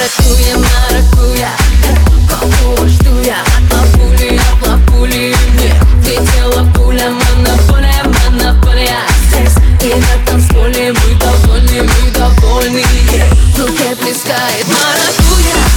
Маракуя, маракуя Какого жду я от лапули, от лапули Мне летела пуля, монополия, монополия. Здесь и на танцполе мы довольны, мы довольны В руке плескает маракуя.